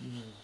Hey,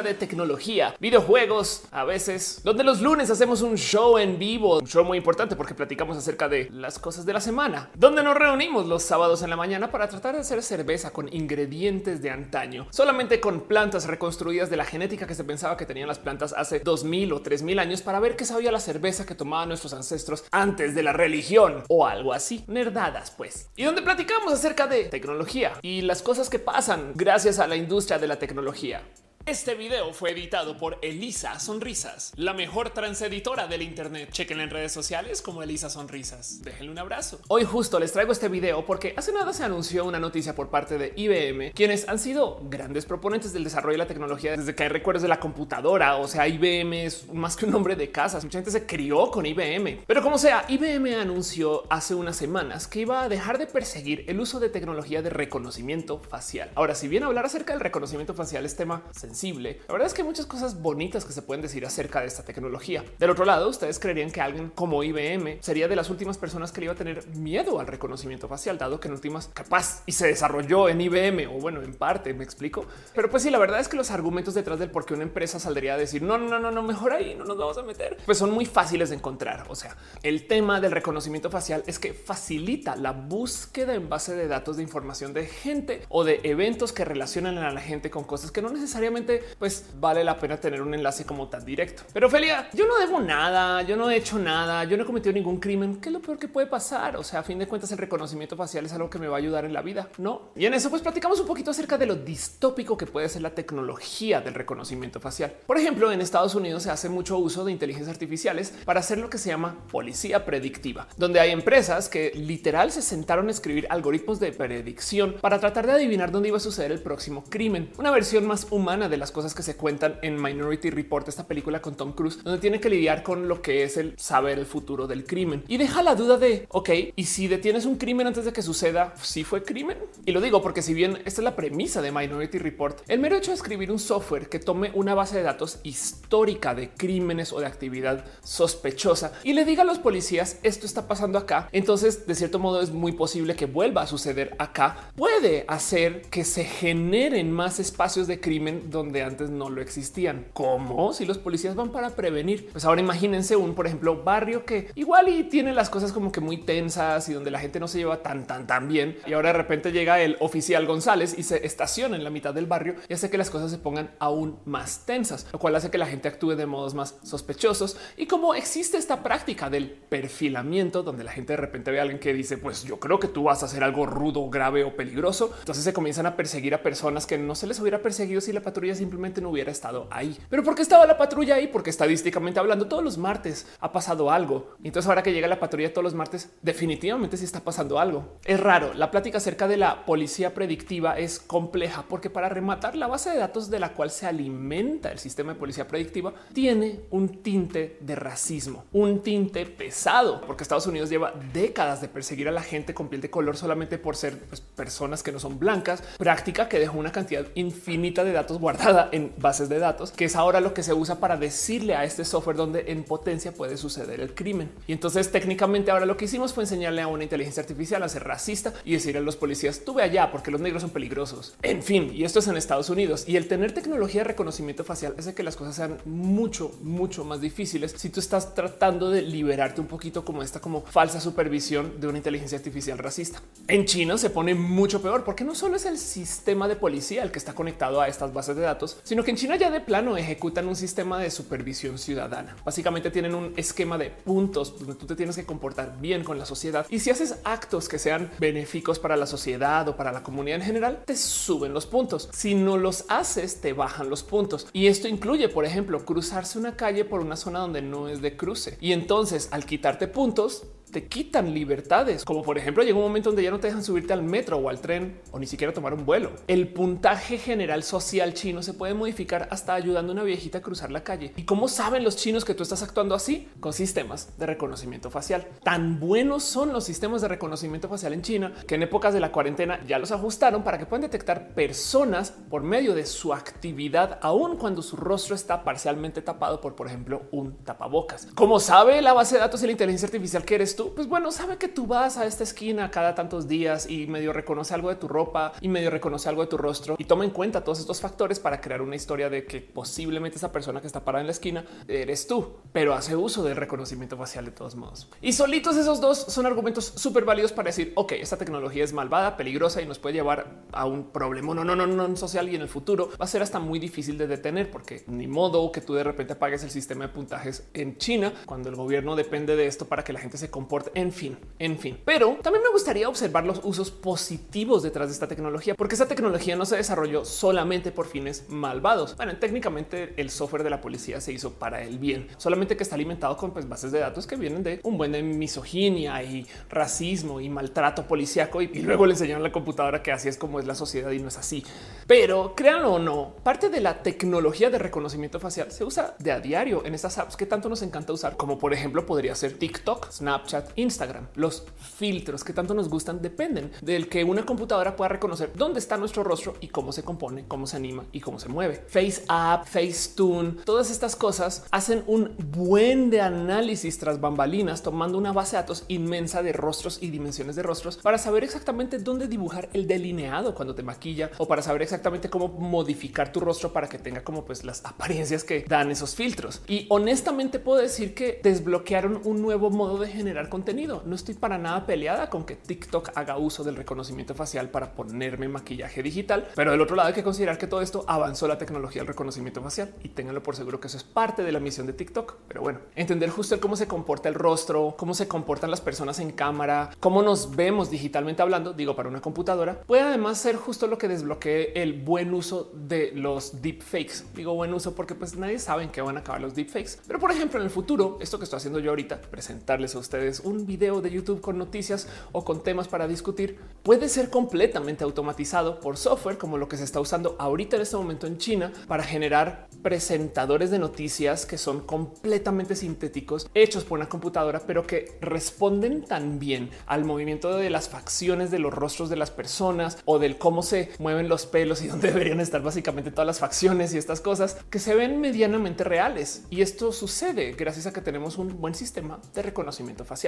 de tecnología, videojuegos, a veces, donde los lunes hacemos un show en vivo, un show muy importante porque platicamos acerca de las cosas de la semana, donde nos reunimos los sábados en la mañana para tratar de hacer cerveza con ingredientes de antaño, solamente con plantas reconstruidas de la genética que se pensaba que tenían las plantas hace 2000 o 3000 años para ver qué sabía la cerveza que tomaban nuestros ancestros antes de la religión o algo así, nerdadas pues, y donde platicamos acerca de tecnología y las cosas que pasan gracias a la industria de la tecnología. Este video fue editado por Elisa Sonrisas, la mejor transeditora del Internet. Chequenla en redes sociales como Elisa Sonrisas. Déjenle un abrazo. Hoy justo les traigo este video porque hace nada se anunció una noticia por parte de IBM, quienes han sido grandes proponentes del desarrollo de la tecnología desde que hay recuerdos de la computadora. O sea, IBM es más que un nombre de casas. Mucha gente se crió con IBM, pero como sea, IBM anunció hace unas semanas que iba a dejar de perseguir el uso de tecnología de reconocimiento facial. Ahora, si bien hablar acerca del reconocimiento facial es tema sensible, la verdad es que hay muchas cosas bonitas que se pueden decir acerca de esta tecnología. Del otro lado, ustedes creerían que alguien como IBM sería de las últimas personas que le iba a tener miedo al reconocimiento facial, dado que en últimas capaz y se desarrolló en IBM o bueno, en parte me explico. Pero pues sí, la verdad es que los argumentos detrás del por qué una empresa saldría a decir no, no, no, no, mejor ahí no nos vamos a meter, pues son muy fáciles de encontrar. O sea, el tema del reconocimiento facial es que facilita la búsqueda en base de datos de información de gente o de eventos que relacionan a la gente con cosas que no necesariamente pues vale la pena tener un enlace como tan directo. Pero Ophelia, yo no debo nada, yo no he hecho nada, yo no he cometido ningún crimen. ¿Qué es lo peor que puede pasar? O sea, a fin de cuentas, el reconocimiento facial es algo que me va a ayudar en la vida. No. Y en eso, pues platicamos un poquito acerca de lo distópico que puede ser la tecnología del reconocimiento facial. Por ejemplo, en Estados Unidos se hace mucho uso de inteligencias artificiales para hacer lo que se llama policía predictiva, donde hay empresas que literal se sentaron a escribir algoritmos de predicción para tratar de adivinar dónde iba a suceder el próximo crimen. Una versión más humana de las cosas que se cuentan en Minority Report, esta película con Tom Cruise, donde tiene que lidiar con lo que es el saber el futuro del crimen y deja la duda de ok, y si detienes un crimen antes de que suceda, si fue crimen. Y lo digo porque si bien esta es la premisa de Minority Report, el mero hecho de escribir un software que tome una base de datos histórica de crímenes o de actividad sospechosa y le diga a los policías esto está pasando acá, entonces de cierto modo es muy posible que vuelva a suceder acá, puede hacer que se generen más espacios de crimen de antes no lo existían. ¿Cómo? Si los policías van para prevenir. Pues ahora imagínense un, por ejemplo, barrio que igual y tiene las cosas como que muy tensas y donde la gente no se lleva tan, tan, tan bien. Y ahora de repente llega el oficial González y se estaciona en la mitad del barrio y hace que las cosas se pongan aún más tensas, lo cual hace que la gente actúe de modos más sospechosos. Y como existe esta práctica del perfilamiento, donde la gente de repente ve a alguien que dice, pues yo creo que tú vas a hacer algo rudo, grave o peligroso. Entonces se comienzan a perseguir a personas que no se les hubiera perseguido si la patrulla simplemente no hubiera estado ahí. Pero ¿por qué estaba la patrulla ahí? Porque estadísticamente hablando, todos los martes ha pasado algo. Y entonces ahora que llega la patrulla todos los martes, definitivamente sí está pasando algo. Es raro. La plática acerca de la policía predictiva es compleja porque para rematar la base de datos de la cual se alimenta el sistema de policía predictiva tiene un tinte de racismo, un tinte pesado, porque Estados Unidos lleva décadas de perseguir a la gente con piel de color solamente por ser pues, personas que no son blancas, práctica que dejó una cantidad infinita de datos guardados en bases de datos, que es ahora lo que se usa para decirle a este software donde en potencia puede suceder el crimen. Y entonces técnicamente ahora lo que hicimos fue enseñarle a una inteligencia artificial a ser racista y decirle a los policías, tú ve allá porque los negros son peligrosos. En fin, y esto es en Estados Unidos. Y el tener tecnología de reconocimiento facial hace que las cosas sean mucho, mucho más difíciles si tú estás tratando de liberarte un poquito como esta como falsa supervisión de una inteligencia artificial racista. En China se pone mucho peor porque no solo es el sistema de policía el que está conectado a estas bases de datos, sino que en China ya de plano ejecutan un sistema de supervisión ciudadana. Básicamente tienen un esquema de puntos donde tú te tienes que comportar bien con la sociedad y si haces actos que sean benéficos para la sociedad o para la comunidad en general, te suben los puntos. Si no los haces, te bajan los puntos. Y esto incluye, por ejemplo, cruzarse una calle por una zona donde no es de cruce. Y entonces, al quitarte puntos, te quitan libertades, como por ejemplo llega un momento donde ya no te dejan subirte al metro o al tren o ni siquiera tomar un vuelo. El puntaje general social chino se puede modificar hasta ayudando a una viejita a cruzar la calle. ¿Y cómo saben los chinos que tú estás actuando así? Con sistemas de reconocimiento facial. Tan buenos son los sistemas de reconocimiento facial en China que en épocas de la cuarentena ya los ajustaron para que puedan detectar personas por medio de su actividad, aun cuando su rostro está parcialmente tapado por, por ejemplo, un tapabocas. Como sabe la base de datos de la inteligencia artificial que eres tú, pues bueno, sabe que tú vas a esta esquina cada tantos días y medio reconoce algo de tu ropa y medio reconoce algo de tu rostro y toma en cuenta todos estos factores para crear una historia de que posiblemente esa persona que está parada en la esquina eres tú, pero hace uso del reconocimiento facial de todos modos. Y solitos esos dos son argumentos súper válidos para decir, ok, esta tecnología es malvada, peligrosa y nos puede llevar a un problema no, no, no, no social y en el futuro va a ser hasta muy difícil de detener porque ni modo que tú de repente apagues el sistema de puntajes en China cuando el gobierno depende de esto para que la gente se En fin, en fin. Pero también me gustaría observar los usos positivos detrás de esta tecnología, porque esta tecnología no se desarrolló solamente por fines malvados. Bueno, técnicamente el software de la policía se hizo para el bien, solamente que está alimentado con pues, bases de datos que vienen de un buen de misoginia y racismo y maltrato policíaco y, y luego le enseñaron a la computadora que así es como es la sociedad y no es así. Pero créanlo o no, parte de la tecnología de reconocimiento facial se usa de a diario en estas apps que tanto nos encanta usar, como por ejemplo podría ser TikTok, Snapchat, Instagram. Los filtros que tanto nos gustan dependen del que una computadora pueda reconocer dónde está nuestro rostro y cómo se compone, cómo se anima y cómo se mueve. Face App, Facetune, todas estas cosas hacen un buen de análisis tras bambalinas, tomando una base de datos inmensa de rostros y dimensiones de rostros para saber exactamente dónde dibujar el delineado cuando te maquilla o para saber exactamente cómo modificar tu rostro para que tenga como pues las apariencias que dan esos filtros. Y honestamente puedo decir que desbloquearon un nuevo modo de generar contenido. No estoy para nada peleada con que TikTok haga uso del reconocimiento facial para ponerme maquillaje digital, pero del otro lado hay que considerar que todo esto avanzó la tecnología del reconocimiento facial y ténganlo por seguro que eso es parte de la misión de TikTok. Pero bueno, entender justo cómo se comporta el rostro, cómo se comportan las personas en cámara, cómo nos vemos digitalmente hablando, digo para una computadora, puede además ser justo lo que desbloquee el buen uso de los deepfakes. Digo buen uso porque pues nadie sabe en qué van a acabar los deepfakes. Pero por ejemplo, en el futuro, esto que estoy haciendo yo ahorita, presentarles a ustedes un video de YouTube con noticias o con temas para discutir, puede ser completamente automatizado por software como lo que se está usando ahorita en este momento en China para generar presentadores de noticias que son completamente sintéticos, hechos por una computadora, pero que responden tan bien al movimiento de las facciones de los rostros de las personas o del cómo se mueven los pelos y dónde deberían estar básicamente todas las facciones y estas cosas que se ven medianamente reales. Y esto sucede gracias a que tenemos un buen sistema de reconocimiento facial.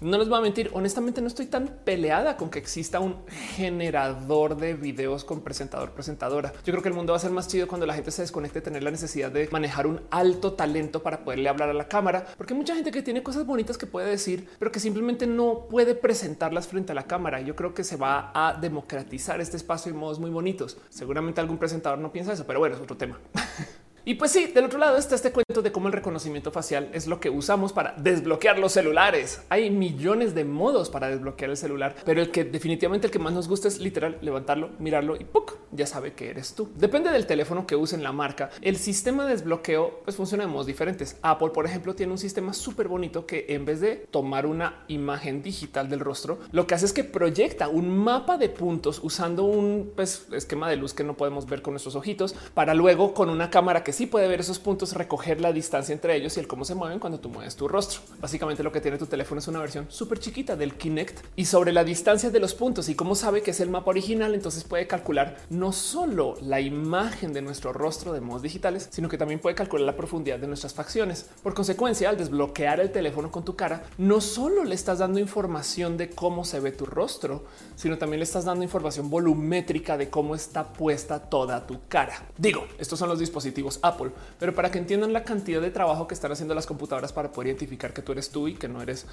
No les voy a mentir, honestamente no estoy tan peleada con que exista un generador de videos con presentador presentadora. Yo creo que el mundo va a ser más chido cuando la gente se desconecte de tener la necesidad de manejar un alto talento para poderle hablar a la cámara, porque hay mucha gente que tiene cosas bonitas que puede decir, pero que simplemente no puede presentarlas frente a la cámara. Yo creo que se va a democratizar este espacio en modos muy bonitos. Seguramente algún presentador no piensa eso, pero bueno, es otro tema. Y pues sí, del otro lado está este cuento de cómo el reconocimiento facial es lo que usamos para desbloquear los celulares. Hay millones de modos para desbloquear el celular, pero el que definitivamente el que más nos gusta es literal levantarlo, mirarlo y ¡puc! ya sabe que eres tú. Depende del teléfono que usen la marca. El sistema de desbloqueo pues funciona de modos diferentes. Apple, por ejemplo, tiene un sistema súper bonito que en vez de tomar una imagen digital del rostro, lo que hace es que proyecta un mapa de puntos usando un pues, esquema de luz que no podemos ver con nuestros ojitos para luego con una cámara que sí puede ver esos puntos, recoger la distancia entre ellos y el cómo se mueven cuando tú mueves tu rostro. Básicamente lo que tiene tu teléfono es una versión súper chiquita del Kinect y sobre la distancia de los puntos y cómo sabe que es el mapa original, entonces puede calcular no solo la imagen de nuestro rostro de modos digitales, sino que también puede calcular la profundidad de nuestras facciones. Por consecuencia, al desbloquear el teléfono con tu cara, no solo le estás dando información de cómo se ve tu rostro, sino también le estás dando información volumétrica de cómo está puesta toda tu cara. Digo, estos son los dispositivos Apple, pero para que entiendan la cantidad de trabajo que están haciendo las computadoras para poder identificar que tú eres tú y que no eres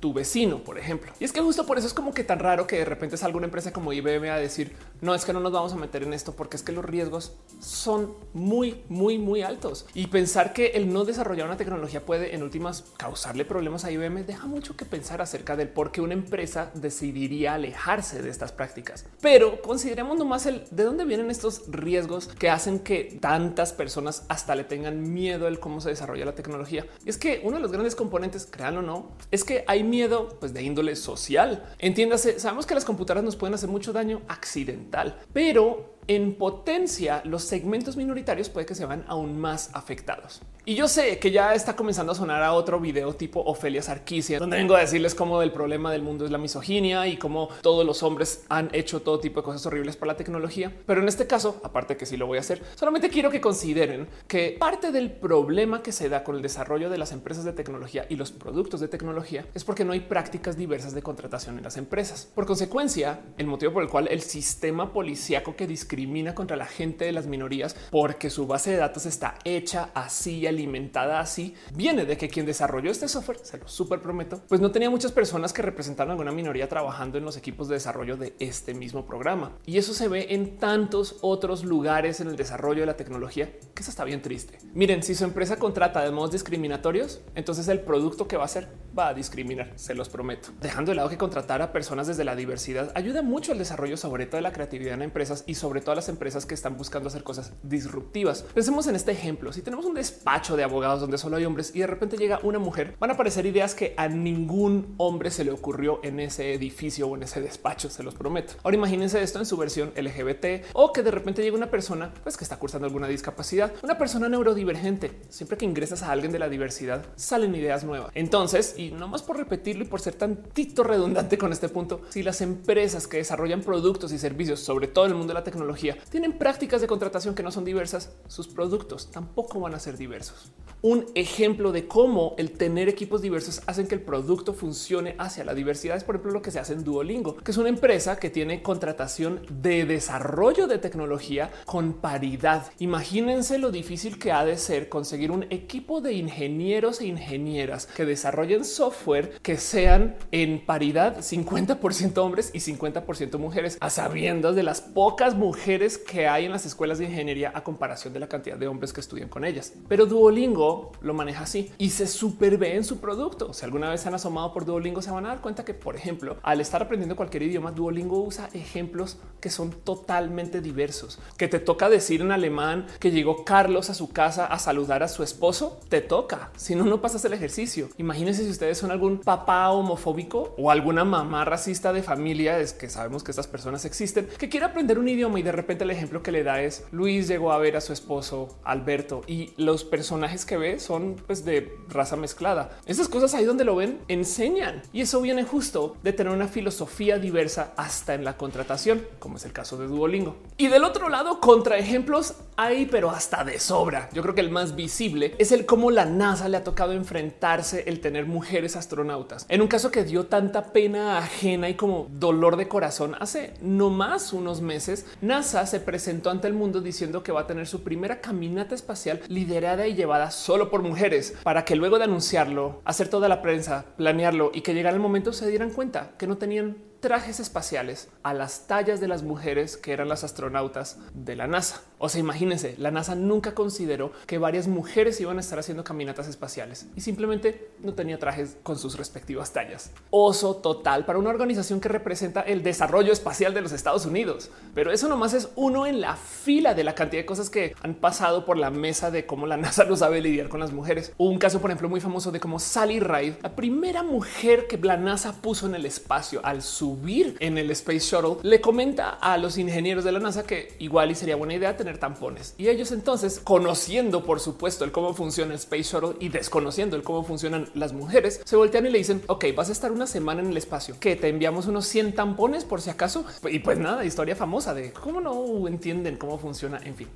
tu vecino, por ejemplo. Y es que justo por eso es como que tan raro que de repente salga una empresa como IBM a decir no es que no nos vamos a meter en esto porque es que los riesgos son muy, muy, muy altos y pensar que el no desarrollar una tecnología puede en últimas causarle problemas a IBM deja mucho que pensar acerca del por qué una empresa decidiría alejarse de estas prácticas. Pero consideremos nomás el de dónde vienen estos riesgos que hacen que tantas personas hasta le tengan miedo el cómo se desarrolla la tecnología. Y es que uno de los grandes componentes, créanlo o no, es que hay miedo pues, de índole social. Entiéndase, sabemos que las computadoras nos pueden hacer mucho daño accidental, pero en potencia los segmentos minoritarios puede que se van aún más afectados. Y yo sé que ya está comenzando a sonar a otro video tipo Ofelia Sarkisian, donde vengo a decirles cómo el problema del mundo es la misoginia y cómo todos los hombres han hecho todo tipo de cosas horribles para la tecnología. Pero en este caso, aparte que sí lo voy a hacer, solamente quiero que consideren que parte del problema que se da con el desarrollo de las empresas de tecnología y los productos de tecnología es porque no hay prácticas diversas de contratación en las empresas. Por consecuencia, el motivo por el cual el sistema policíaco que discrimina contra la gente de las minorías porque su base de datos está hecha así alimentada así, viene de que quien desarrolló este software, se lo súper prometo, pues no tenía muchas personas que representaron a alguna minoría trabajando en los equipos de desarrollo de este mismo programa. Y eso se ve en tantos otros lugares en el desarrollo de la tecnología que eso está bien triste. Miren, si su empresa contrata de modos discriminatorios, entonces el producto que va a hacer va a discriminar, se los prometo. Dejando de lado que contratar a personas desde la diversidad ayuda mucho al desarrollo, sobre todo de la creatividad en empresas y sobre todo las empresas que están buscando hacer cosas disruptivas. Pensemos en este ejemplo. Si tenemos un despacho de abogados donde solo hay hombres y de repente llega una mujer, van a aparecer ideas que a ningún hombre se le ocurrió en ese edificio o en ese despacho, se los prometo. Ahora imagínense esto en su versión LGBT o que de repente llega una persona pues, que está cursando alguna discapacidad, una persona neurodivergente. Siempre que ingresas a alguien de la diversidad, salen ideas nuevas. Entonces, no más por repetirlo y por ser tantito redundante con este punto, si las empresas que desarrollan productos y servicios, sobre todo en el mundo de la tecnología, tienen prácticas de contratación que no son diversas, sus productos tampoco van a ser diversos un ejemplo de cómo el tener equipos diversos hacen que el producto funcione hacia la diversidad. Es por ejemplo lo que se hace en Duolingo, que es una empresa que tiene contratación de desarrollo de tecnología con paridad. Imagínense lo difícil que ha de ser conseguir un equipo de ingenieros e ingenieras que desarrollen software que sean en paridad 50% hombres y 50% mujeres, a sabiendas de las pocas mujeres que hay en las escuelas de ingeniería a comparación de la cantidad de hombres que estudian con ellas. Pero Duolingo lo maneja así y se super ve en su producto. Si alguna vez se han asomado por Duolingo, se van a dar cuenta que, por ejemplo, al estar aprendiendo cualquier idioma, Duolingo usa ejemplos que son totalmente diversos. Que te toca decir en alemán que llegó Carlos a su casa a saludar a su esposo, te toca. Si no, no pasas el ejercicio. Imagínense si ustedes son algún papá homofóbico o alguna mamá racista de familia, es que sabemos que estas personas existen, que quiere aprender un idioma y de repente el ejemplo que le da es Luis llegó a ver a su esposo Alberto y los personajes que ve son pues de raza mezclada. Esas cosas ahí donde lo ven enseñan y eso viene justo de tener una filosofía diversa hasta en la contratación, como es el caso de Duolingo. Y del otro lado, contra ejemplos hay, pero hasta de sobra. Yo creo que el más visible es el cómo la NASA le ha tocado enfrentarse el tener mujeres astronautas. En un caso que dio tanta pena ajena y como dolor de corazón hace no más unos meses, NASA se presentó ante el mundo diciendo que va a tener su primera caminata espacial liderada y llevada solo por mujeres para que luego de anunciarlo, hacer toda la prensa, planearlo y que llegara el momento se dieran cuenta que no tenían trajes espaciales a las tallas de las mujeres que eran las astronautas de la NASA. O sea, imagínense, la NASA nunca consideró que varias mujeres iban a estar haciendo caminatas espaciales y simplemente no tenía trajes con sus respectivas tallas. Oso total para una organización que representa el desarrollo espacial de los Estados Unidos. Pero eso nomás es uno en la fila de la cantidad de cosas que han pasado por la mesa de cómo la NASA no sabe lidiar con las mujeres. un caso, por ejemplo, muy famoso de cómo Sally Ride, la primera mujer que la NASA puso en el espacio al sur subir en el Space Shuttle, le comenta a los ingenieros de la NASA que igual y sería buena idea tener tampones. Y ellos entonces, conociendo por supuesto el cómo funciona el Space Shuttle y desconociendo el cómo funcionan las mujeres, se voltean y le dicen, ok, vas a estar una semana en el espacio, que te enviamos unos 100 tampones por si acaso. Y pues nada, historia famosa de cómo no entienden cómo funciona. En fin,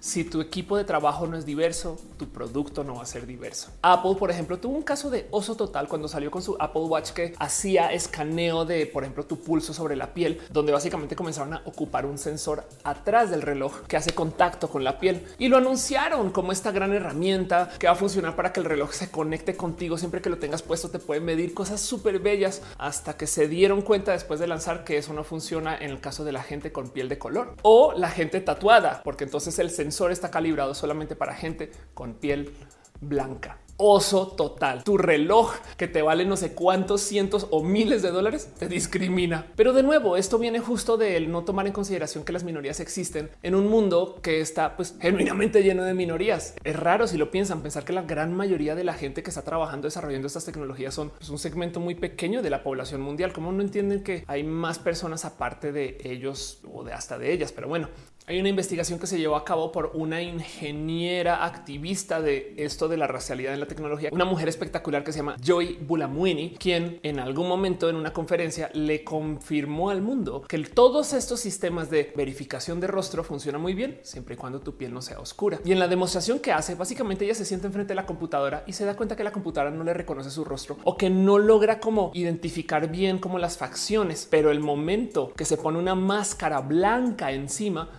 si tu equipo de trabajo no es diverso, tu producto no va a ser diverso. Apple, por ejemplo, tuvo un caso de oso total cuando salió con su Apple Watch que hacía escaneo de, por ejemplo, tu pulso sobre la piel, donde básicamente comenzaron a ocupar un sensor atrás del reloj que hace contacto con la piel y lo anunciaron como esta gran herramienta que va a funcionar para que el reloj se conecte contigo siempre que lo tengas puesto. Te puede medir cosas súper bellas hasta que se dieron cuenta después de lanzar que eso no funciona en el caso de la gente con piel de color o la gente tatuada, porque entonces el sensor está calibrado solamente para gente con piel blanca. oso total. Tu reloj que te vale no sé cuántos cientos o miles de dólares te discrimina. Pero de nuevo, esto viene justo del no tomar en consideración que las minorías existen en un mundo que está pues genuinamente lleno de minorías. Es raro si lo piensan pensar que la gran mayoría de la gente que está trabajando desarrollando estas tecnologías son pues, un segmento muy pequeño de la población mundial. Como no entienden que hay más personas aparte de ellos o de hasta de ellas? Pero bueno, hay una investigación que se llevó a cabo por una ingeniera activista de esto de la racialidad en la tecnología, una mujer espectacular que se llama Joy Bulamwini, quien en algún momento en una conferencia le confirmó al mundo que todos estos sistemas de verificación de rostro funcionan muy bien siempre y cuando tu piel no sea oscura. Y en la demostración que hace, básicamente ella se siente enfrente de la computadora y se da cuenta que la computadora no le reconoce su rostro o que no logra como identificar bien como las facciones, pero el momento que se pone una máscara blanca encima,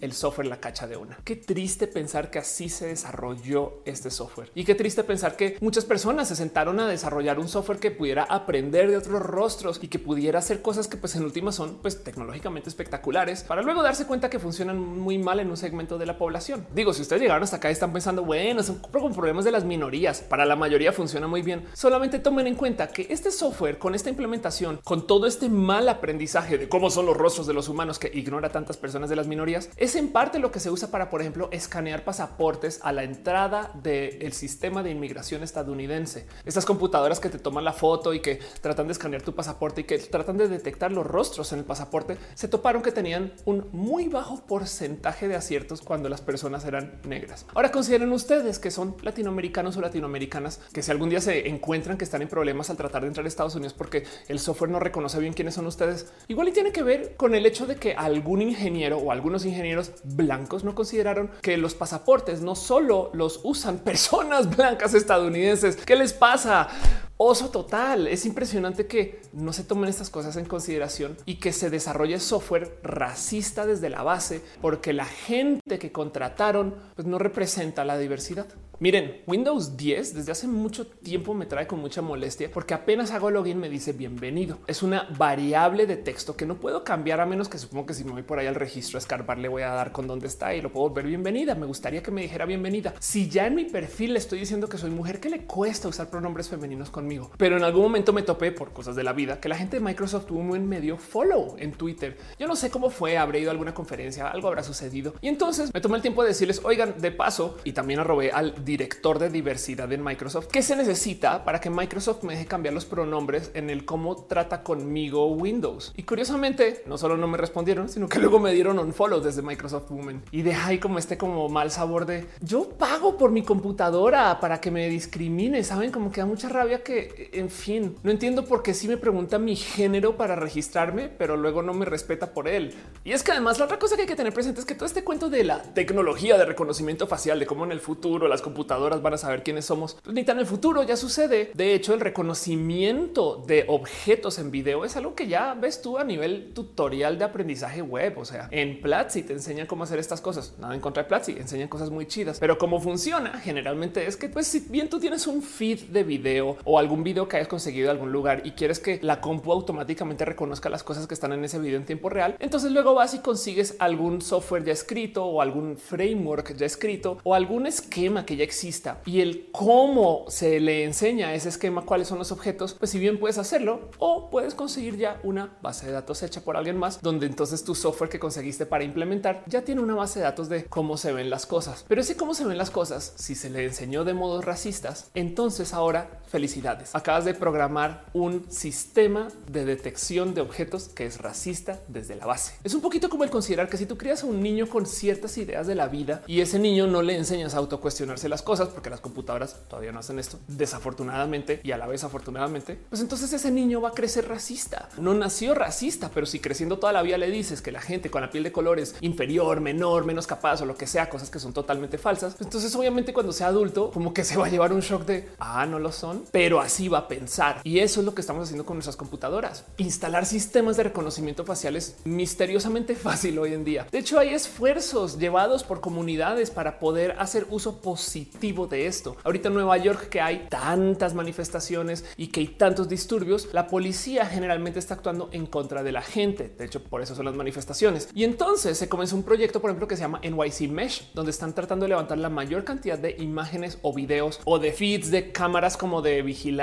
el software la cacha de una. Qué triste pensar que así se desarrolló este software y qué triste pensar que muchas personas se sentaron a desarrollar un software que pudiera aprender de otros rostros y que pudiera hacer cosas que pues en última son pues tecnológicamente espectaculares para luego darse cuenta que funcionan muy mal en un segmento de la población. Digo, si ustedes llegaron hasta acá y están pensando, bueno, son con problemas de las minorías, para la mayoría funciona muy bien. Solamente tomen en cuenta que este software con esta implementación, con todo este mal aprendizaje de cómo son los rostros de los humanos que ignora tantas personas de las minorías, es en parte lo que se usa para, por ejemplo, escanear pasaportes a la entrada del sistema de inmigración estadounidense. Estas computadoras que te toman la foto y que tratan de escanear tu pasaporte y que tratan de detectar los rostros en el pasaporte, se toparon que tenían un muy bajo porcentaje de aciertos cuando las personas eran negras. Ahora consideren ustedes que son latinoamericanos o latinoamericanas que si algún día se encuentran que están en problemas al tratar de entrar a Estados Unidos porque el software no reconoce bien quiénes son ustedes, igual y tiene que ver con el hecho de que algún ingeniero o algunos ingenieros blancos no consideraron que los pasaportes no solo los usan personas blancas estadounidenses. ¿Qué les pasa? Oso total. Es impresionante que no se tomen estas cosas en consideración y que se desarrolle software racista desde la base porque la gente que contrataron pues no representa la diversidad. Miren, Windows 10 desde hace mucho tiempo me trae con mucha molestia porque apenas hago login me dice bienvenido. Es una variable de texto que no puedo cambiar a menos que supongo que si me voy por ahí al registro a escarbar le voy a dar con dónde está y lo puedo ver bienvenida. Me gustaría que me dijera bienvenida. Si ya en mi perfil le estoy diciendo que soy mujer, que le cuesta usar pronombres femeninos pero en algún momento me topé por cosas de la vida que la gente de Microsoft tuvo un medio follow en Twitter. Yo no sé cómo fue, habré ido a alguna conferencia, algo habrá sucedido y entonces me tomé el tiempo de decirles, oigan, de paso y también arrobé al director de diversidad en Microsoft. ¿Qué se necesita para que Microsoft me deje cambiar los pronombres en el cómo trata conmigo Windows? Y curiosamente, no solo no me respondieron, sino que luego me dieron un follow desde Microsoft Women y deja ahí como este como mal sabor de yo pago por mi computadora para que me discrimine. Saben como que da mucha rabia que, en fin, no entiendo por qué si me pregunta mi género para registrarme, pero luego no me respeta por él. Y es que además la otra cosa que hay que tener presente es que todo este cuento de la tecnología de reconocimiento facial, de cómo en el futuro las computadoras van a saber quiénes somos. Pues ni tan en el futuro ya sucede. De hecho, el reconocimiento de objetos en video es algo que ya ves tú a nivel tutorial de aprendizaje web. O sea, en Platzi te enseñan cómo hacer estas cosas. Nada en contra de Platzi, enseñan cosas muy chidas. Pero cómo funciona generalmente es que, pues, si bien tú tienes un feed de video o algún video que hayas conseguido de algún lugar y quieres que la compu automáticamente reconozca las cosas que están en ese video en tiempo real, entonces luego vas y consigues algún software ya escrito o algún framework ya escrito o algún esquema que ya exista y el cómo se le enseña ese esquema, cuáles son los objetos, pues si bien puedes hacerlo o puedes conseguir ya una base de datos hecha por alguien más, donde entonces tu software que conseguiste para implementar ya tiene una base de datos de cómo se ven las cosas. Pero ese cómo se ven las cosas, si se le enseñó de modos racistas, entonces ahora Acabas de programar un sistema de detección de objetos que es racista desde la base. Es un poquito como el considerar que si tú crías a un niño con ciertas ideas de la vida y ese niño no le enseñas a autocuestionarse las cosas, porque las computadoras todavía no hacen esto, desafortunadamente y a la vez afortunadamente, pues entonces ese niño va a crecer racista. No nació racista, pero si creciendo toda la vida le dices que la gente con la piel de colores inferior, menor, menos capaz o lo que sea, cosas que son totalmente falsas, pues entonces obviamente cuando sea adulto, como que se va a llevar un shock de, ah, no lo son, pero así va a pensar. Y eso es lo que estamos haciendo con nuestras computadoras. Instalar sistemas de reconocimiento facial es misteriosamente fácil hoy en día. De hecho, hay esfuerzos llevados por comunidades para poder hacer uso positivo de esto. Ahorita en Nueva York que hay tantas manifestaciones y que hay tantos disturbios, la policía generalmente está actuando en contra de la gente. De hecho, por eso son las manifestaciones. Y entonces se comenzó un proyecto, por ejemplo, que se llama NYC Mesh, donde están tratando de levantar la mayor cantidad de imágenes o videos o de feeds de cámaras como de vigilancia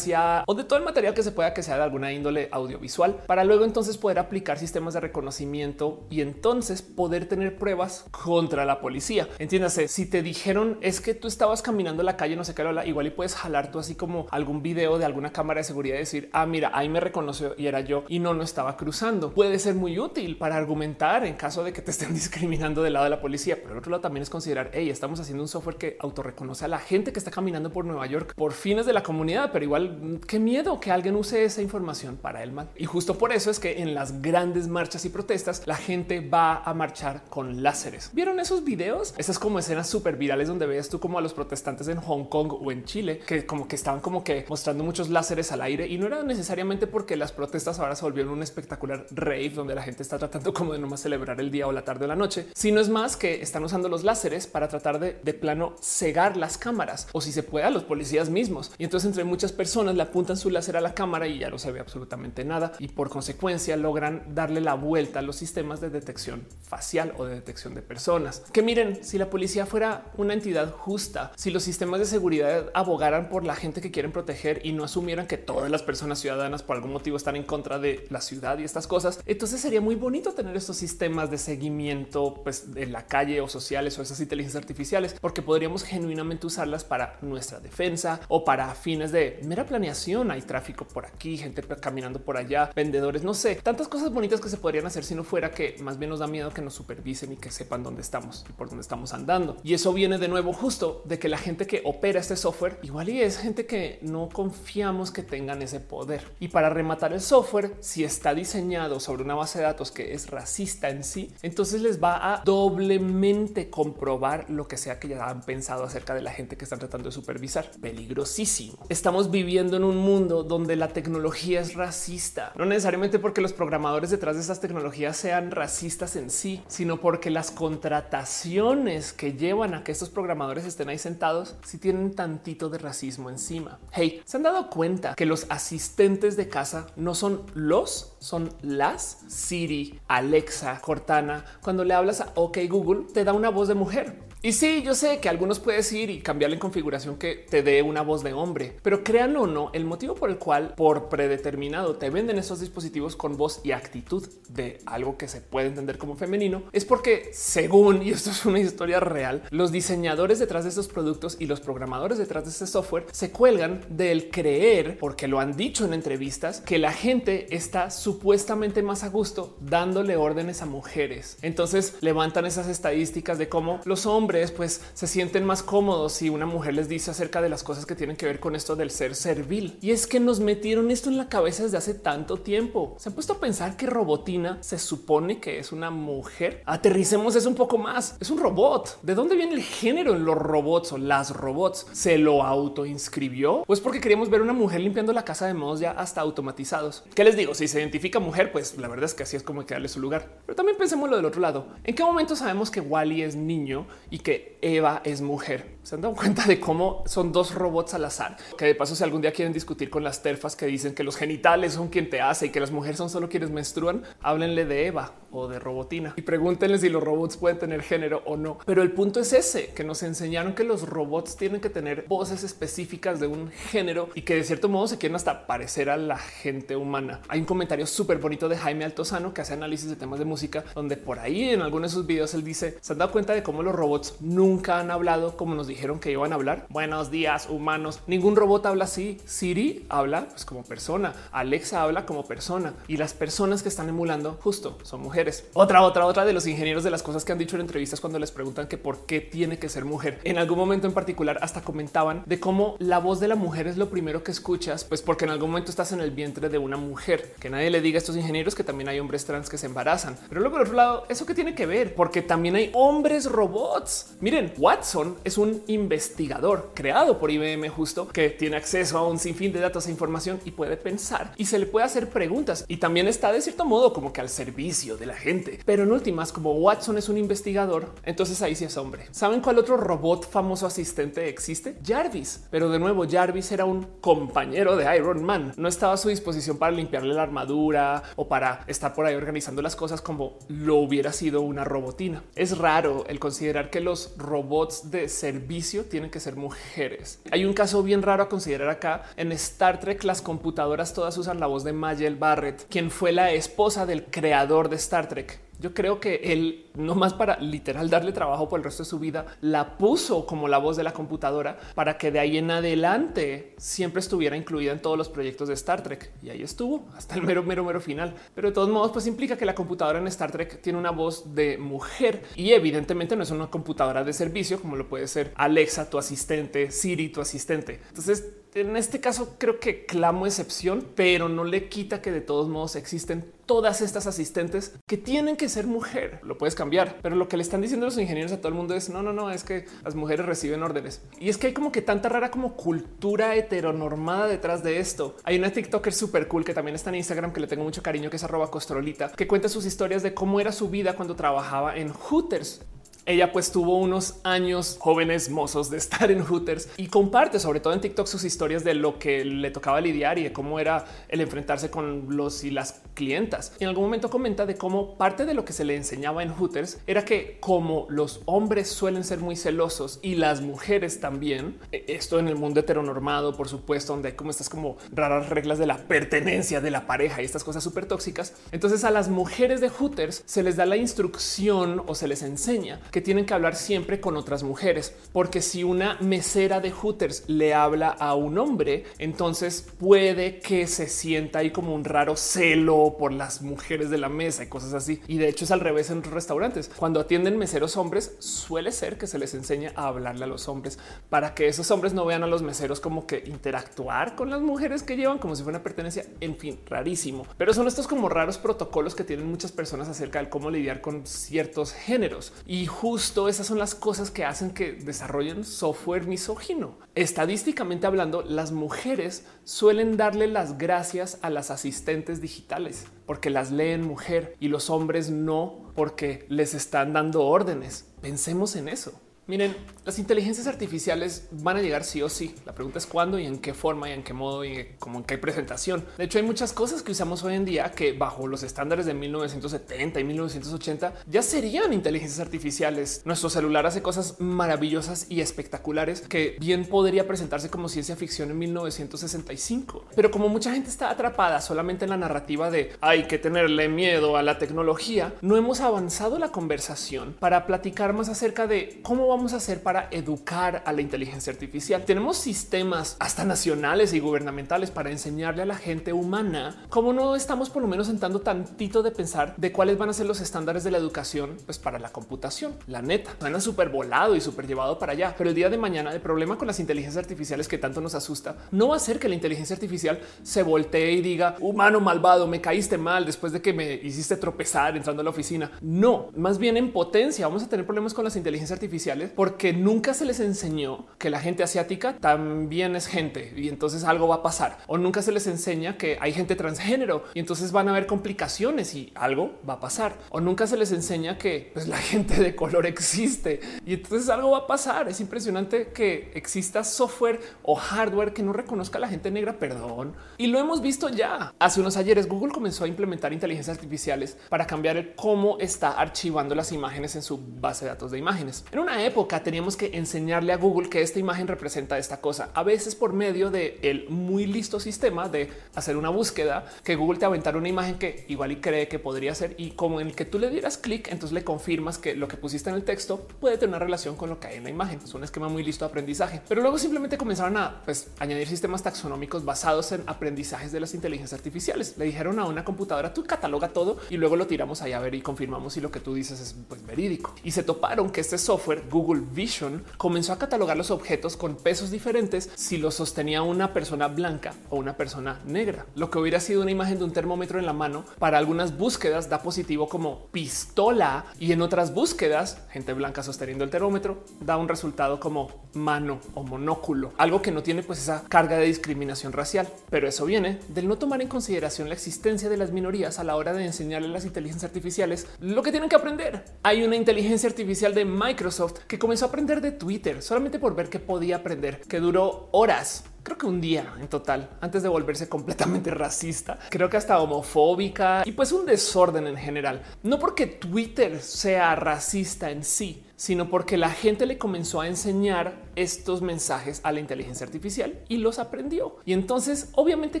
o de todo el material que se pueda que sea de alguna índole audiovisual para luego entonces poder aplicar sistemas de reconocimiento y entonces poder tener pruebas contra la policía. Entiéndase, si te dijeron es que tú estabas caminando la calle, no sé qué, igual y puedes jalar tú así como algún video de alguna cámara de seguridad y decir, ah, mira, ahí me reconoció y era yo y no, no estaba cruzando. Puede ser muy útil para argumentar en caso de que te estén discriminando del lado de la policía. Pero el otro lado también es considerar, hey, estamos haciendo un software que autorreconoce a la gente que está caminando por Nueva York por fines de la comunidad, pero igual qué miedo que alguien use esa información para el mal. Y justo por eso es que en las grandes marchas y protestas la gente va a marchar con láseres. ¿Vieron esos videos? Esas como escenas súper virales donde ves tú como a los protestantes en Hong Kong o en Chile que como que estaban como que mostrando muchos láseres al aire y no era necesariamente porque las protestas ahora se volvieron un espectacular rave donde la gente está tratando como de nomás celebrar el día o la tarde o la noche, sino es más que están usando los láseres para tratar de, de plano cegar las cámaras o si se puede a los policías mismos. Y entonces entre muchas personas le apuntan su láser a la cámara y ya no se ve absolutamente nada y por consecuencia logran darle la vuelta a los sistemas de detección facial o de detección de personas. Que miren, si la policía fuera una entidad justa, si los sistemas de seguridad abogaran por la gente que quieren proteger y no asumieran que todas las personas ciudadanas por algún motivo están en contra de la ciudad y estas cosas, entonces sería muy bonito tener estos sistemas de seguimiento pues, en la calle o sociales o esas inteligencias artificiales, porque podríamos genuinamente usarlas para nuestra defensa o para fines de mera planeación. Hay tráfico por aquí, gente caminando por allá, vendedores, no sé, tantas cosas bonitas que se podrían hacer si no fuera que más bien nos da miedo que nos supervisen y que sepan dónde estamos y por dónde estamos andando. Y eso viene de nuevo justo de que la gente que opera este software igual y es gente que no confiamos que tengan ese poder. Y para rematar el software, si está diseñado sobre una base de datos que es racista en sí, entonces les va a doblemente comprobar lo que sea que ya han pensado acerca de la gente que están tratando de supervisar. Peligrosísimo. Estamos viviendo en un mundo donde la tecnología es racista, no necesariamente porque los programadores detrás de esas tecnologías sean racistas en sí, sino porque las contrataciones que llevan a que estos programadores estén ahí sentados si tienen tantito de racismo encima. Hey, se han dado cuenta que los asistentes de casa no son los, son las Siri, Alexa, Cortana. Cuando le hablas a OK Google, te da una voz de mujer. Y sí, yo sé que algunos puedes ir y cambiarle en configuración que te dé una voz de hombre, pero créanlo o no, el motivo por el cual por predeterminado te venden esos dispositivos con voz y actitud de algo que se puede entender como femenino es porque según, y esto es una historia real, los diseñadores detrás de estos productos y los programadores detrás de este software se cuelgan del creer, porque lo han dicho en entrevistas, que la gente está supuestamente más a gusto dándole órdenes a mujeres. Entonces levantan esas estadísticas de cómo los hombres pues se sienten más cómodos si una mujer les dice acerca de las cosas que tienen que ver con esto del ser servil. Y es que nos metieron esto en la cabeza desde hace tanto tiempo. Se han puesto a pensar que Robotina se supone que es una mujer. Aterricemos eso un poco más. Es un robot. ¿De dónde viene el género en los robots o las robots? ¿Se lo autoinscribió? Pues porque queríamos ver una mujer limpiando la casa de modos ya hasta automatizados. ¿Qué les digo? Si se identifica mujer, pues la verdad es que así es como hay que darle su lugar. Pero también pensemos lo del otro lado. ¿En qué momento sabemos que Wally es niño y que Eva es mujer. Se han dado cuenta de cómo son dos robots al azar. Que de paso, si algún día quieren discutir con las terfas que dicen que los genitales son quien te hace y que las mujeres son solo quienes menstruan, háblenle de Eva o de robotina y pregúntenle si los robots pueden tener género o no. Pero el punto es ese, que nos enseñaron que los robots tienen que tener voces específicas de un género y que de cierto modo se quieren hasta parecer a la gente humana. Hay un comentario súper bonito de Jaime Altozano que hace análisis de temas de música, donde por ahí en algunos de sus videos él dice, se han dado cuenta de cómo los robots nunca han hablado como nos dijeron que iban a hablar. Buenos días, humanos. Ningún robot habla así. Siri habla pues, como persona. Alexa habla como persona y las personas que están emulando justo son mujeres. Otra, otra, otra de los ingenieros de las cosas que han dicho en entrevistas cuando les preguntan que por qué tiene que ser mujer. En algún momento en particular hasta comentaban de cómo la voz de la mujer es lo primero que escuchas, pues porque en algún momento estás en el vientre de una mujer. Que nadie le diga a estos ingenieros que también hay hombres trans que se embarazan. Pero luego por otro lado, eso que tiene que ver, porque también hay hombres robots robots. Miren, Watson es un investigador creado por IBM justo que tiene acceso a un sinfín de datos e información y puede pensar y se le puede hacer preguntas y también está de cierto modo como que al servicio de la gente. Pero en últimas, como Watson es un investigador, entonces ahí sí es hombre. ¿Saben cuál otro robot famoso asistente existe? Jarvis. Pero de nuevo, Jarvis era un compañero de Iron Man. No estaba a su disposición para limpiarle la armadura o para estar por ahí organizando las cosas como lo hubiera sido una robotina. Es raro el considerar que los robots de servicio tienen que ser mujeres. Hay un caso bien raro a considerar acá. En Star Trek las computadoras todas usan la voz de Mayel Barrett, quien fue la esposa del creador de Star Trek. Yo creo que él, no más para literal darle trabajo por el resto de su vida, la puso como la voz de la computadora para que de ahí en adelante siempre estuviera incluida en todos los proyectos de Star Trek. Y ahí estuvo hasta el mero, mero, mero final. Pero de todos modos, pues implica que la computadora en Star Trek tiene una voz de mujer y evidentemente no es una computadora de servicio como lo puede ser Alexa, tu asistente, Siri, tu asistente. Entonces, en este caso creo que clamo excepción, pero no le quita que de todos modos existen todas estas asistentes que tienen que ser mujer. Lo puedes cambiar, pero lo que le están diciendo los ingenieros a todo el mundo es no, no, no, es que las mujeres reciben órdenes. Y es que hay como que tanta rara como cultura heteronormada detrás de esto. Hay una TikToker súper cool que también está en Instagram que le tengo mucho cariño, que es arroba costrolita, que cuenta sus historias de cómo era su vida cuando trabajaba en Hooters. Ella pues tuvo unos años jóvenes mozos de estar en Hooters y comparte sobre todo en TikTok sus historias de lo que le tocaba lidiar y de cómo era el enfrentarse con los y las clientas. En algún momento comenta de cómo parte de lo que se le enseñaba en Hooters era que como los hombres suelen ser muy celosos y las mujeres también, e, esto en el mundo heteronormado, por supuesto, donde hay como estas como raras reglas de la pertenencia de la pareja y estas cosas súper tóxicas. Entonces a las mujeres de Hooters se les da la instrucción o se les enseña que tienen que hablar siempre con otras mujeres, porque si una mesera de Hooters le habla a un hombre, entonces puede que se sienta ahí como un raro celo por las mujeres de la mesa y cosas así. Y de hecho es al revés en restaurantes. Cuando atienden meseros hombres, suele ser que se les enseña a hablarle a los hombres para que esos hombres no vean a los meseros como que interactuar con las mujeres que llevan como si fuera una pertenencia. En fin, rarísimo. Pero son estos como raros protocolos que tienen muchas personas acerca de cómo lidiar con ciertos géneros. Y justo esas son las cosas que hacen que desarrollen software misógino. Estadísticamente hablando, las mujeres suelen darle las gracias a las asistentes digitales porque las leen mujer y los hombres no porque les están dando órdenes. Pensemos en eso. Miren, las inteligencias artificiales van a llegar sí o sí. La pregunta es cuándo y en qué forma y en qué modo y como en qué presentación. De hecho, hay muchas cosas que usamos hoy en día que bajo los estándares de 1970 y 1980 ya serían inteligencias artificiales. Nuestro celular hace cosas maravillosas y espectaculares que bien podría presentarse como ciencia ficción en 1965. Pero como mucha gente está atrapada solamente en la narrativa de hay que tenerle miedo a la tecnología, no hemos avanzado la conversación para platicar más acerca de cómo vamos a hacer para educar a la inteligencia artificial? Tenemos sistemas hasta nacionales y gubernamentales para enseñarle a la gente humana cómo no estamos por lo menos sentando tantito de pensar de cuáles van a ser los estándares de la educación pues para la computación. La neta, suena súper volado y súper llevado para allá, pero el día de mañana el problema con las inteligencias artificiales que tanto nos asusta no va a ser que la inteligencia artificial se voltee y diga humano malvado, me caíste mal después de que me hiciste tropezar entrando a la oficina. No, más bien en potencia vamos a tener problemas con las inteligencias artificiales porque nunca se les enseñó que la gente asiática también es gente y entonces algo va a pasar o nunca se les enseña que hay gente transgénero y entonces van a haber complicaciones y algo va a pasar o nunca se les enseña que pues, la gente de color existe y entonces algo va a pasar. Es impresionante que exista software o hardware que no reconozca a la gente negra, perdón. Y lo hemos visto ya. Hace unos ayeres Google comenzó a implementar inteligencias artificiales para cambiar el cómo está archivando las imágenes en su base de datos de imágenes. En una época teníamos que enseñarle a Google que esta imagen representa esta cosa, a veces por medio de el muy listo sistema de hacer una búsqueda que Google te aventara una imagen que igual y cree que podría ser y como en el que tú le dieras clic, entonces le confirmas que lo que pusiste en el texto puede tener una relación con lo que hay en la imagen. Es un esquema muy listo de aprendizaje, pero luego simplemente comenzaron a pues, añadir sistemas taxonómicos basados en aprendizajes de las inteligencias artificiales. Le dijeron a una computadora, tú cataloga todo y luego lo tiramos ahí a ver y confirmamos si lo que tú dices es pues, verídico. Y se toparon que este software Google Google Vision comenzó a catalogar los objetos con pesos diferentes si los sostenía una persona blanca o una persona negra. Lo que hubiera sido una imagen de un termómetro en la mano para algunas búsquedas da positivo como pistola y en otras búsquedas gente blanca sosteniendo el termómetro da un resultado como mano o monóculo, algo que no tiene pues esa carga de discriminación racial. Pero eso viene del no tomar en consideración la existencia de las minorías a la hora de enseñarle a las inteligencias artificiales lo que tienen que aprender. Hay una inteligencia artificial de Microsoft que comenzó a aprender de Twitter solamente por ver que podía aprender, que duró horas creo que un día en total antes de volverse completamente racista, creo que hasta homofóbica y pues un desorden en general. No porque Twitter sea racista en sí, sino porque la gente le comenzó a enseñar estos mensajes a la inteligencia artificial y los aprendió. Y entonces obviamente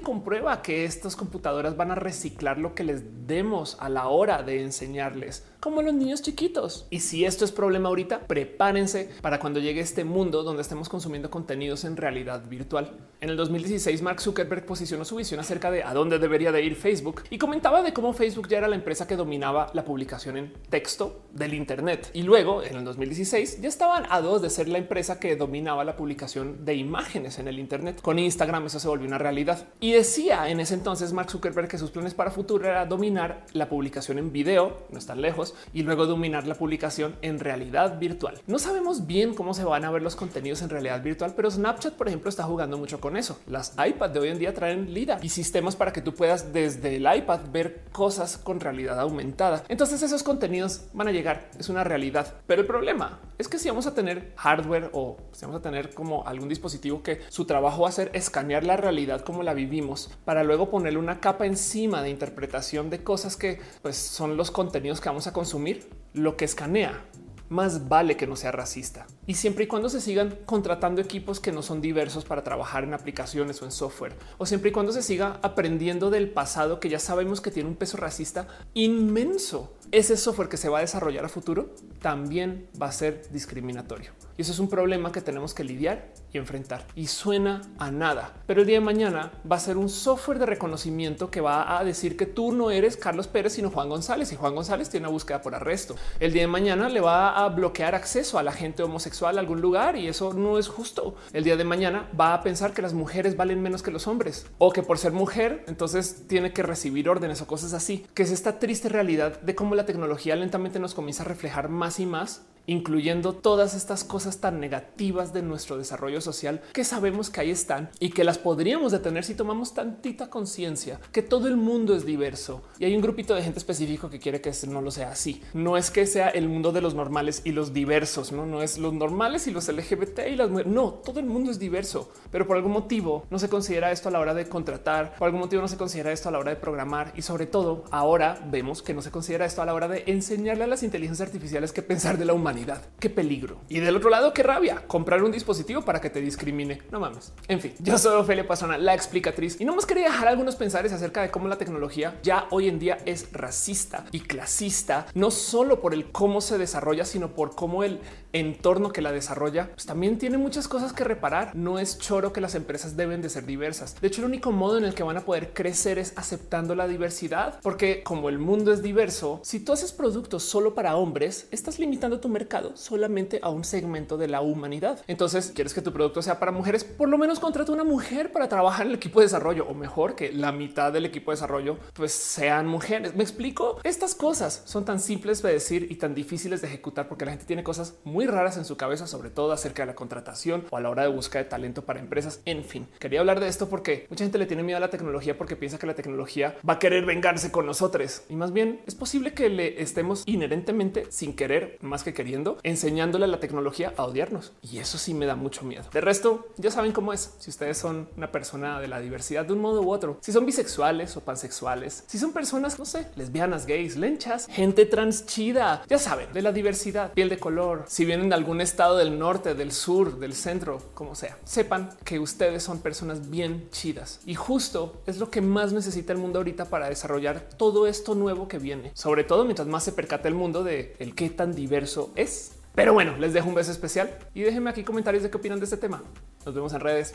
comprueba que estas computadoras van a reciclar lo que les demos a la hora de enseñarles, como los niños chiquitos. Y si esto es problema ahorita, prepárense para cuando llegue este mundo donde estemos consumiendo contenidos en realidad virtual. En el 2016, Mark Zuckerberg posicionó su visión acerca de a dónde debería de ir Facebook y comentaba de cómo Facebook ya era la empresa que dominaba la publicación en texto del Internet. Y luego, en el 2016, ya estaban a dos de ser la empresa que dominaba la publicación de imágenes en el Internet. Con Instagram eso se volvió una realidad. Y decía en ese entonces Mark Zuckerberg que sus planes para futuro era dominar la publicación en video, no están lejos, y luego dominar la publicación en realidad virtual. No sabemos bien cómo se van a ver los contenidos en realidad virtual, pero Snapchat, por ejemplo, está jugando mucho con eso. Las iPad de hoy en día traen LIDAR y sistemas para que tú puedas desde el iPad ver cosas con realidad aumentada. Entonces esos contenidos van a llegar, es una realidad. Pero el problema es que si vamos a tener hardware o si vamos a tener como algún dispositivo que su trabajo va a ser escanear la realidad como la vivimos para luego ponerle una capa encima de interpretación de cosas que pues, son los contenidos que vamos a consumir, lo que escanea más vale que no sea racista. Y siempre y cuando se sigan contratando equipos que no son diversos para trabajar en aplicaciones o en software, o siempre y cuando se siga aprendiendo del pasado que ya sabemos que tiene un peso racista inmenso, ese software que se va a desarrollar a futuro también va a ser discriminatorio. Y eso es un problema que tenemos que lidiar y enfrentar. Y suena a nada, pero el día de mañana va a ser un software de reconocimiento que va a decir que tú no eres Carlos Pérez, sino Juan González y Juan González tiene una búsqueda por arresto. El día de mañana le va a bloquear acceso a la gente homosexual a algún lugar y eso no es justo. El día de mañana va a pensar que las mujeres valen menos que los hombres o que por ser mujer entonces tiene que recibir órdenes o cosas así, que es esta triste realidad de cómo la tecnología lentamente nos comienza a reflejar más y más incluyendo todas estas cosas tan negativas de nuestro desarrollo social que sabemos que ahí están y que las podríamos detener si tomamos tantita conciencia que todo el mundo es diverso y hay un grupito de gente específico que quiere que no lo sea así. No es que sea el mundo de los normales y los diversos, no, no es los normales y los LGBT y las. No, todo el mundo es diverso, pero por algún motivo no se considera esto a la hora de contratar, por algún motivo no se considera esto a la hora de programar y sobre todo ahora vemos que no se considera esto a la hora de enseñarle a las inteligencias artificiales que pensar de la humanidad Qué peligro. Y del otro lado, qué rabia comprar un dispositivo para que te discrimine. No mames. En fin, yo soy Ophelia Pasona, la explicatriz, y no más quería dejar algunos pensares acerca de cómo la tecnología ya hoy en día es racista y clasista, no solo por el cómo se desarrolla, sino por cómo el entorno que la desarrolla pues también tiene muchas cosas que reparar. No es choro que las empresas deben de ser diversas. De hecho, el único modo en el que van a poder crecer es aceptando la diversidad, porque como el mundo es diverso, si tú haces productos solo para hombres, estás limitando tu mercado solamente a un segmento de la humanidad. Entonces, quieres que tu producto sea para mujeres, por lo menos contrata una mujer para trabajar en el equipo de desarrollo o mejor que la mitad del equipo de desarrollo pues sean mujeres. Me explico. Estas cosas son tan simples de decir y tan difíciles de ejecutar porque la gente tiene cosas muy raras en su cabeza, sobre todo acerca de la contratación o a la hora de buscar de talento para empresas. En fin, quería hablar de esto porque mucha gente le tiene miedo a la tecnología porque piensa que la tecnología va a querer vengarse con nosotros y más bien es posible que le estemos inherentemente sin querer más que queriendo enseñándole a la tecnología a odiarnos. Y eso sí me da mucho miedo. De resto, ya saben cómo es. Si ustedes son una persona de la diversidad de un modo u otro, si son bisexuales o pansexuales, si son personas, no sé, lesbianas, gays, lenchas, gente trans chida, ya saben, de la diversidad, piel de color, si vienen de algún estado del norte, del sur, del centro, como sea, sepan que ustedes son personas bien chidas. Y justo es lo que más necesita el mundo ahorita para desarrollar todo esto nuevo que viene. Sobre todo mientras más se percata el mundo de el qué tan diverso es pero bueno, les dejo un beso especial y déjenme aquí comentarios de qué opinan de este tema. Nos vemos en redes.